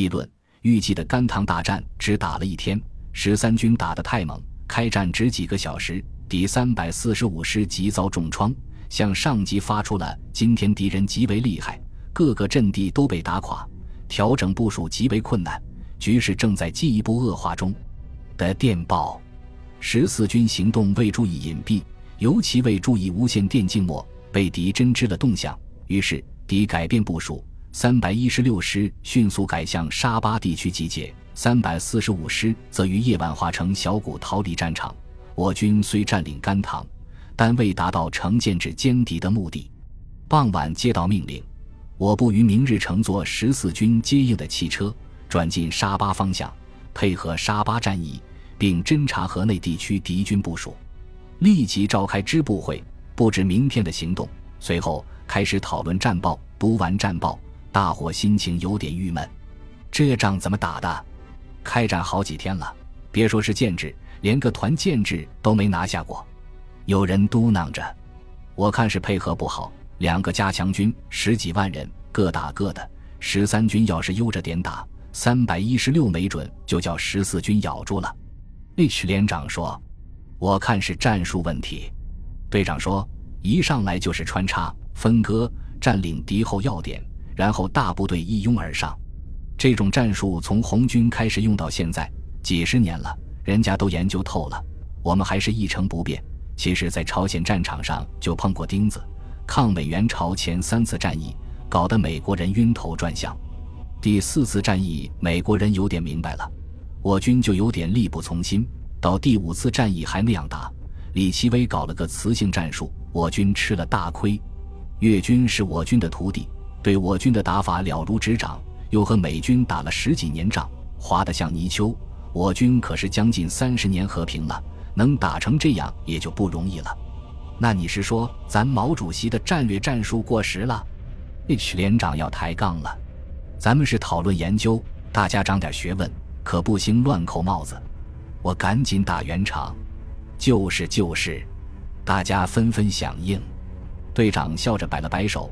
议论预计的甘棠大战只打了一天，十三军打得太猛，开战只几个小时，敌三百四十五师即遭重创，向上级发出了今天敌人极为厉害，各个阵地都被打垮，调整部署极为困难，局势正在进一步恶化中的电报。十四军行动未注意隐蔽，尤其未注意无线电静默，被敌侦知了动向，于是敌改变部署。三百一十六师迅速改向沙巴地区集结，三百四十五师则于夜晚化成小股逃离战场。我军虽占领甘棠，但未达到城建制歼敌的目的。傍晚接到命令，我部于明日乘坐十四军接应的汽车转进沙巴方向，配合沙巴战役，并侦察河内地区敌军部署。立即召开支部会，布置明天的行动。随后开始讨论战报。读完战报。大伙心情有点郁闷，这仗怎么打的？开战好几天了，别说是建制，连个团建制都没拿下过。有人嘟囔着：“我看是配合不好，两个加强军十几万人，各打各的。十三军要是悠着点打，三百一十六没准就叫十四军咬住了。”H 连长说：“我看是战术问题。”队长说：“一上来就是穿插、分割，占领敌后要点。”然后大部队一拥而上，这种战术从红军开始用到现在几十年了，人家都研究透了。我们还是一成不变。其实，在朝鲜战场上就碰过钉子，抗美援朝前三次战役搞得美国人晕头转向，第四次战役美国人有点明白了，我军就有点力不从心。到第五次战役还那样打，李奇微搞了个磁性战术，我军吃了大亏。越军是我军的徒弟。对我军的打法了如指掌，又和美军打了十几年仗，滑得像泥鳅。我军可是将近三十年和平了，能打成这样也就不容易了。那你是说咱毛主席的战略战术过时了？H 连长要抬杠了。咱们是讨论研究，大家长点学问，可不兴乱扣帽子。我赶紧打圆场，就是就是，大家纷纷响应。队长笑着摆了摆手。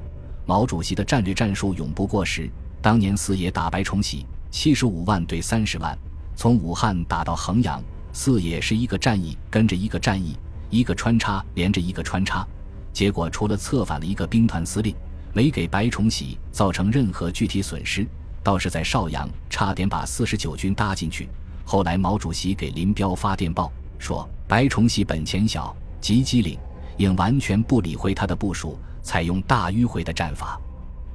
毛主席的战略战术永不过时。当年四野打白崇禧，七十五万对三十万，从武汉打到衡阳，四野是一个战役跟着一个战役，一个穿插连着一个穿插，结果除了策反了一个兵团司令，没给白崇禧造成任何具体损失，倒是在邵阳差点把四十九军搭进去。后来毛主席给林彪发电报说，白崇禧本钱小，急机灵，应完全不理会他的部署。采用大迂回的战法，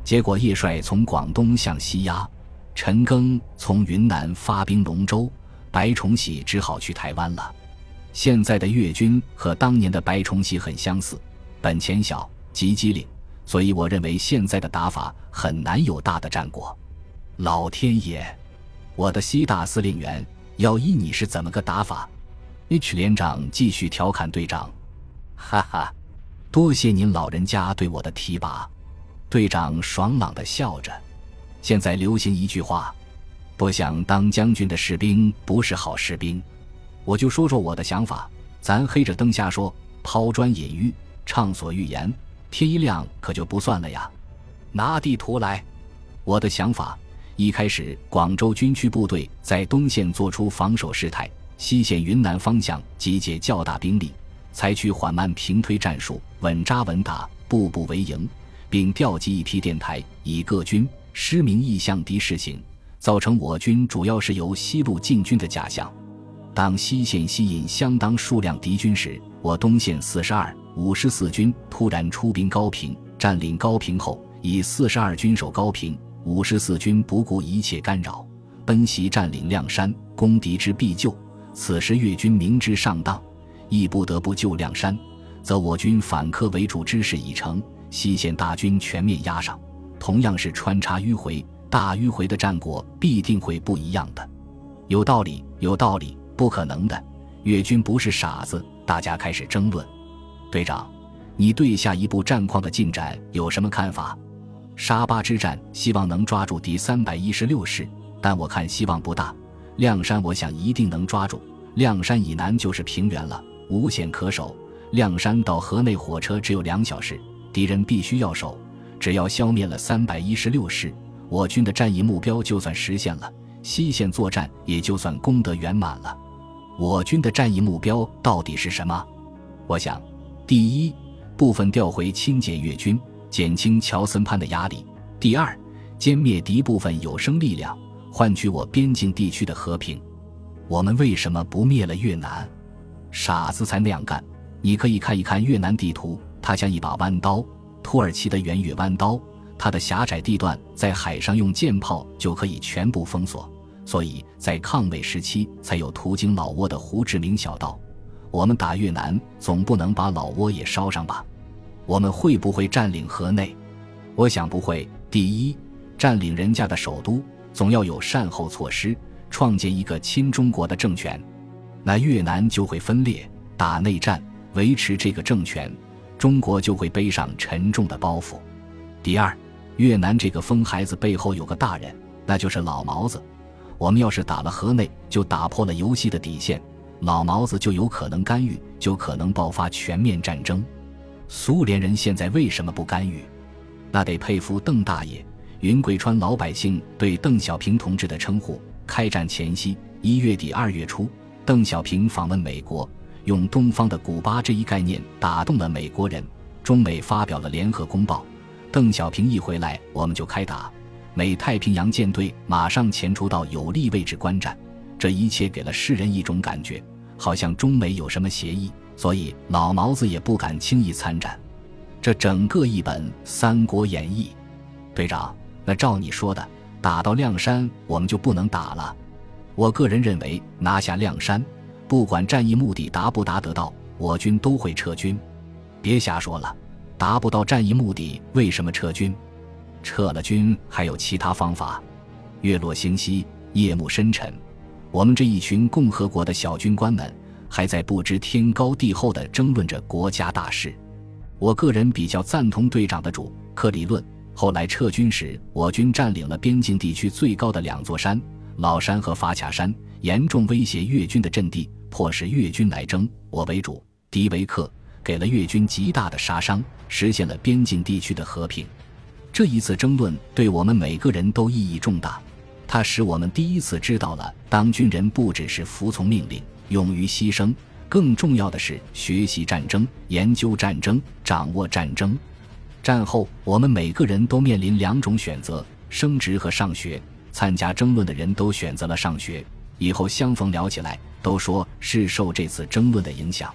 结果叶帅从广东向西压，陈赓从云南发兵龙州，白崇禧只好去台湾了。现在的粤军和当年的白崇禧很相似，本钱小，急机灵，所以我认为现在的打法很难有大的战果。老天爷，我的西大司令员，要依你是怎么个打法？H 连长继续调侃队长，哈哈。多谢您老人家对我的提拔，队长爽朗的笑着。现在流行一句话：不想当将军的士兵不是好士兵。我就说说我的想法，咱黑着灯瞎说，抛砖引玉，畅所欲言。天一亮可就不算了呀。拿地图来。我的想法：一开始广州军区部队在东线做出防守事态，西线云南方向集结较大兵力。采取缓慢平推战术，稳扎稳打，步步为营，并调集一批电台，以各军失明意向敌事行，造成我军主要是由西路进军的假象。当西线吸引相当数量敌军时，我东线四十二、五十四军突然出兵高平，占领高平后，以四十二军守高平，五十四军不顾一切干扰，奔袭占领亮山，攻敌之必救。此时越军明知上当。亦不得不救亮山，则我军反客为主之势已成，西线大军全面压上。同样是穿插迂回，大迂回的战果必定会不一样的。有道理，有道理，不可能的。越军不是傻子。大家开始争论。队长，你对下一步战况的进展有什么看法？沙巴之战，希望能抓住第三百一十六师，但我看希望不大。亮山，我想一定能抓住。亮山以南就是平原了。无险可守，谅山到河内火车只有两小时，敌人必须要守。只要消灭了三百一十六师，我军的战役目标就算实现了，西线作战也就算功德圆满了。我军的战役目标到底是什么？我想，第一，部分调回清减越军，减轻乔森潘的压力；第二，歼灭敌部分有生力量，换取我边境地区的和平。我们为什么不灭了越南？傻子才那样干。你可以看一看越南地图，它像一把弯刀。土耳其的圆月弯刀，它的狭窄地段在海上用舰炮就可以全部封锁，所以在抗美时期才有途经老挝的胡志明小道。我们打越南，总不能把老挝也烧上吧？我们会不会占领河内？我想不会。第一，占领人家的首都，总要有善后措施，创建一个亲中国的政权，那越南就会分裂，打内战。维持这个政权，中国就会背上沉重的包袱。第二，越南这个疯孩子背后有个大人，那就是老毛子。我们要是打了河内，就打破了游戏的底线，老毛子就有可能干预，就可能爆发全面战争。苏联人现在为什么不干预？那得佩服邓大爷。云贵川老百姓对邓小平同志的称呼。开战前夕，一月底二月初，邓小平访问美国。用东方的古巴这一概念打动了美国人，中美发表了联合公报。邓小平一回来，我们就开打，美太平洋舰队马上前出到有利位置观战。这一切给了世人一种感觉，好像中美有什么协议，所以老毛子也不敢轻易参战。这整个一本《三国演义》，队长，那照你说的，打到亮山我们就不能打了。我个人认为，拿下亮山。不管战役目的达不达得到，我军都会撤军。别瞎说了，达不到战役目的，为什么撤军？撤了军还有其他方法。月落星稀，夜幕深沉，我们这一群共和国的小军官们还在不知天高地厚地争论着国家大事。我个人比较赞同队长的主客理论。后来撤军时，我军占领了边境地区最高的两座山——老山和法卡山，严重威胁越军的阵地。迫使越军来争，我为主，敌为客，给了越军极大的杀伤，实现了边境地区的和平。这一次争论对我们每个人都意义重大，它使我们第一次知道了，当军人不只是服从命令、勇于牺牲，更重要的是学习战争、研究战争、掌握战争。战后，我们每个人都面临两种选择：升职和上学。参加争论的人都选择了上学。以后相逢聊起来，都说是受这次争论的影响。